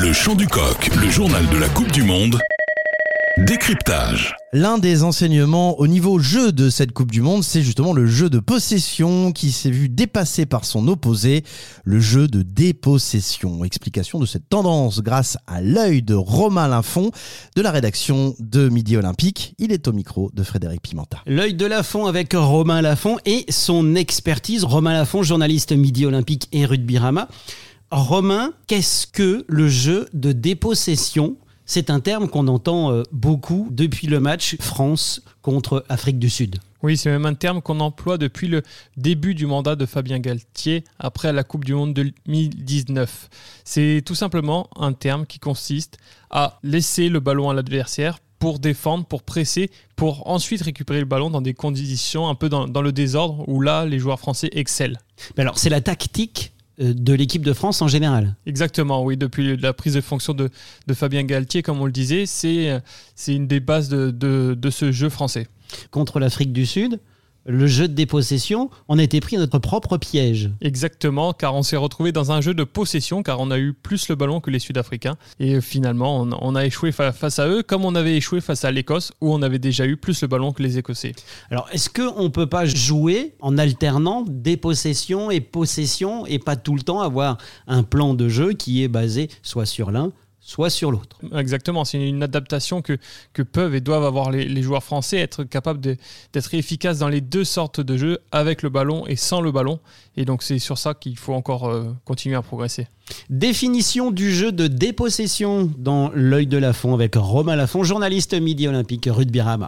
Le chant du coq, le journal de la Coupe du Monde. Décryptage. L'un des enseignements au niveau jeu de cette Coupe du Monde, c'est justement le jeu de possession qui s'est vu dépassé par son opposé, le jeu de dépossession. Explication de cette tendance grâce à l'œil de Romain Linfond de la rédaction de Midi Olympique. Il est au micro de Frédéric Pimenta. L'œil de Lafont avec Romain Lafont et son expertise. Romain Lafont, journaliste Midi Olympique et Rugby-Rama. Romain, qu'est-ce que le jeu de dépossession? C'est un terme qu'on entend euh, beaucoup depuis le match France contre Afrique du Sud. Oui, c'est même un terme qu'on emploie depuis le début du mandat de Fabien Galtier après la Coupe du Monde 2019. C'est tout simplement un terme qui consiste à laisser le ballon à l'adversaire pour défendre, pour presser, pour ensuite récupérer le ballon dans des conditions un peu dans, dans le désordre où là, les joueurs français excellent. Mais alors, c'est la tactique de l'équipe de France en général. Exactement, oui. Depuis la prise de fonction de, Fabien Galtier, comme on le disait, c'est une des bases de ce jeu français. Contre l'Afrique du Sud, le jeu de dépossession, on a été pris à notre propre piège. Exactement, car on s'est retrouvé dans un jeu de possession, car on a eu plus le ballon que les Sud-Africains. Et finalement, on, a échoué face à eux, comme on avait échoué face à l'Écosse, où on avait déjà eu plus le ballon que les Écossais. Alors, est-ce qu'on ne peut pas jouer en alternant dépossession et possession, et pas tout le temps avoir un plan de jeu qui est basé soit sur l'un, soit sur l'autre. Exactement, c'est une adaptation que, que peuvent et doivent avoir les, joueurs français, être capables d'être efficaces dans les deux sortes de jeux, avec le ballon et sans le ballon. Et donc c'est sur ça qu'il faut encore euh, continuer à progresser. Définition du jeu de dépossession dans l'œil de Lafont avec Romain Lafont, journaliste Midi Olympique Rugby Rama.